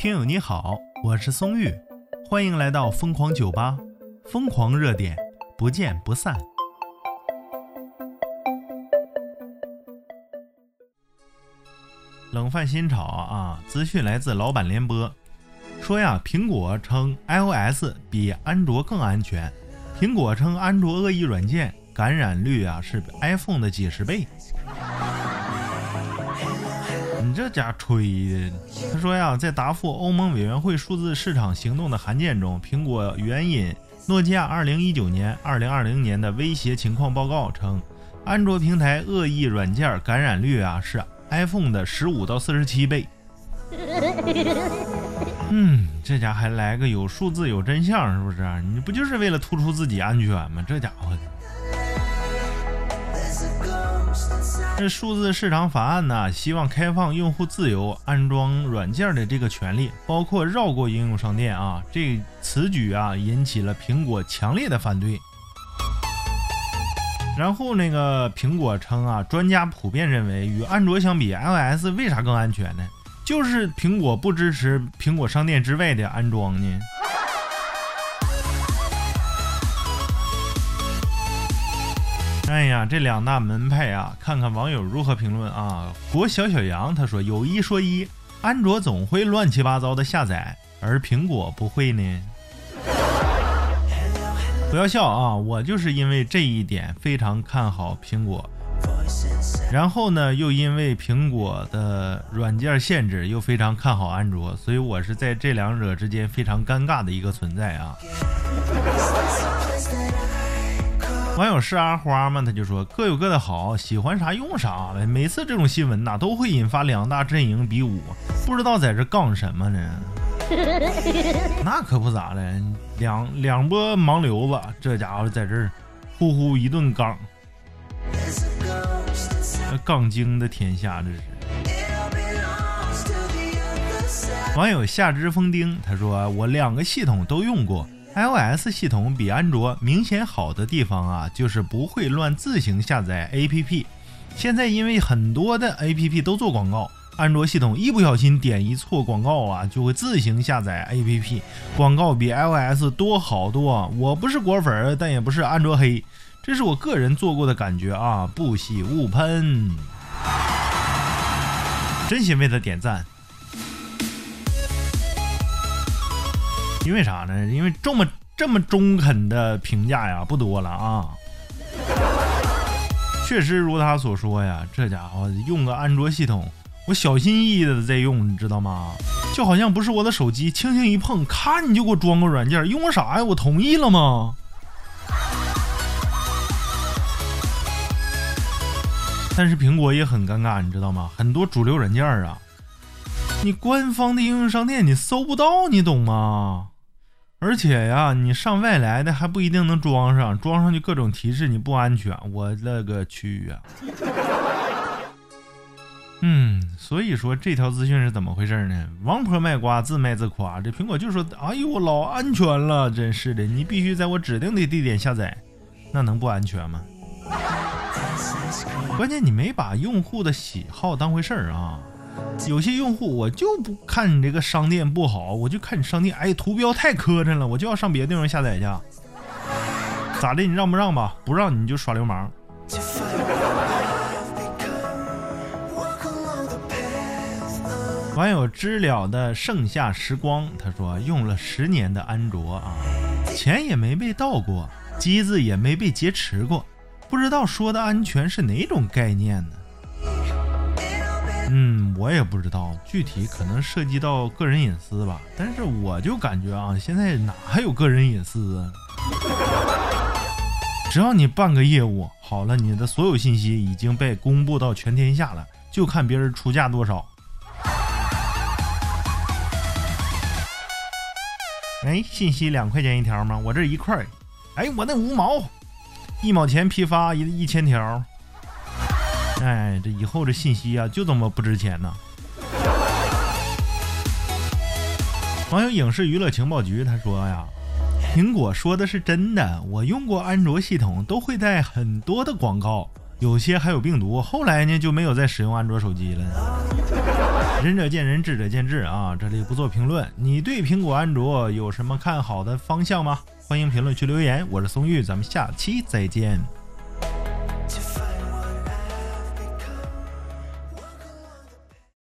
听友你好，我是松玉，欢迎来到疯狂酒吧，疯狂热点，不见不散。冷饭新炒啊！资讯来自老板联播，说呀，苹果称 iOS 比安卓更安全。苹果称安卓恶意软件感染率啊是 iPhone 的几十倍。你这家吹的！他说呀，在答复欧盟委员会数字市场行动的函件中，苹果援引诺基亚2019年、2020年的威胁情况报告称，安卓平台恶意软件感染率啊是 iPhone 的15到47倍。嗯，这家还来个有数字有真相，是不是？你不就是为了突出自己安全吗？这家伙。这数字市场法案呢，希望开放用户自由安装软件的这个权利，包括绕过应用商店啊。这此举啊，引起了苹果强烈的反对。然后那个苹果称啊，专家普遍认为，与安卓相比，iOS 为啥更安全呢？就是苹果不支持苹果商店之外的安装呢。哎呀，这两大门派啊，看看网友如何评论啊！国小小杨他说：“有一说一，安卓总会乱七八糟的下载，而苹果不会呢。”不要笑啊！我就是因为这一点非常看好苹果，然后呢，又因为苹果的软件限制，又非常看好安卓，所以我是在这两者之间非常尴尬的一个存在啊。网友是阿花吗？他就说各有各的好，喜欢啥用啥呗。每次这种新闻呐，都会引发两大阵营比武，不知道在这杠什么呢？那可不咋的，两两波盲流子，这家伙在这儿呼呼一顿杠，杠精的天下这是。网友夏之风丁他说我两个系统都用过。iOS 系统比安卓明显好的地方啊，就是不会乱自行下载 APP。现在因为很多的 APP 都做广告，安卓系统一不小心点一错广告啊，就会自行下载 APP。广告比 iOS 多好多。我不是果粉，但也不是安卓黑，这是我个人做过的感觉啊，不喜勿喷。真心为他点赞。因为啥呢？因为这么这么中肯的评价呀，不多了啊。确实如他所说呀，这家伙用个安卓系统，我小心翼翼的在用，你知道吗？就好像不是我的手机，轻轻一碰，咔，你就给我装个软件，用个啥呀？我同意了吗？但是苹果也很尴尬，你知道吗？很多主流软件啊，你官方的应用商店你搜不到，你懂吗？而且呀，你上外来的还不一定能装上，装上就各种提示你不安全，我勒个去呀！嗯，所以说这条资讯是怎么回事呢？王婆卖瓜，自卖自夸。这苹果就说：“哎呦，老安全了，真是的，你必须在我指定的地点下载，那能不安全吗？” 关键你没把用户的喜好当回事儿啊。有些用户我就不看你这个商店不好，我就看你商店，哎，图标太磕碜了，我就要上别的地方下载去。咋的？你让不让吧？不让你就耍流氓。网友知了的盛夏时光，他说用了十年的安卓啊，钱也没被盗过，机子也没被劫持过，不知道说的安全是哪种概念呢？嗯，我也不知道具体，可能涉及到个人隐私吧。但是我就感觉啊，现在哪还有个人隐私啊？只要你办个业务好了，你的所有信息已经被公布到全天下了，就看别人出价多少。哎，信息两块钱一条吗？我这一块。哎，我那五毛，一毛钱批发一一千条。哎，这以后这信息啊，就这么不值钱呢。网友影视娱乐情报局他说呀，苹果说的是真的，我用过安卓系统，都会带很多的广告，有些还有病毒。后来呢就没有再使用安卓手机了。仁者见仁，智者见智啊，这里不做评论。你对苹果、安卓有什么看好的方向吗？欢迎评论区留言。我是松玉，咱们下期再见。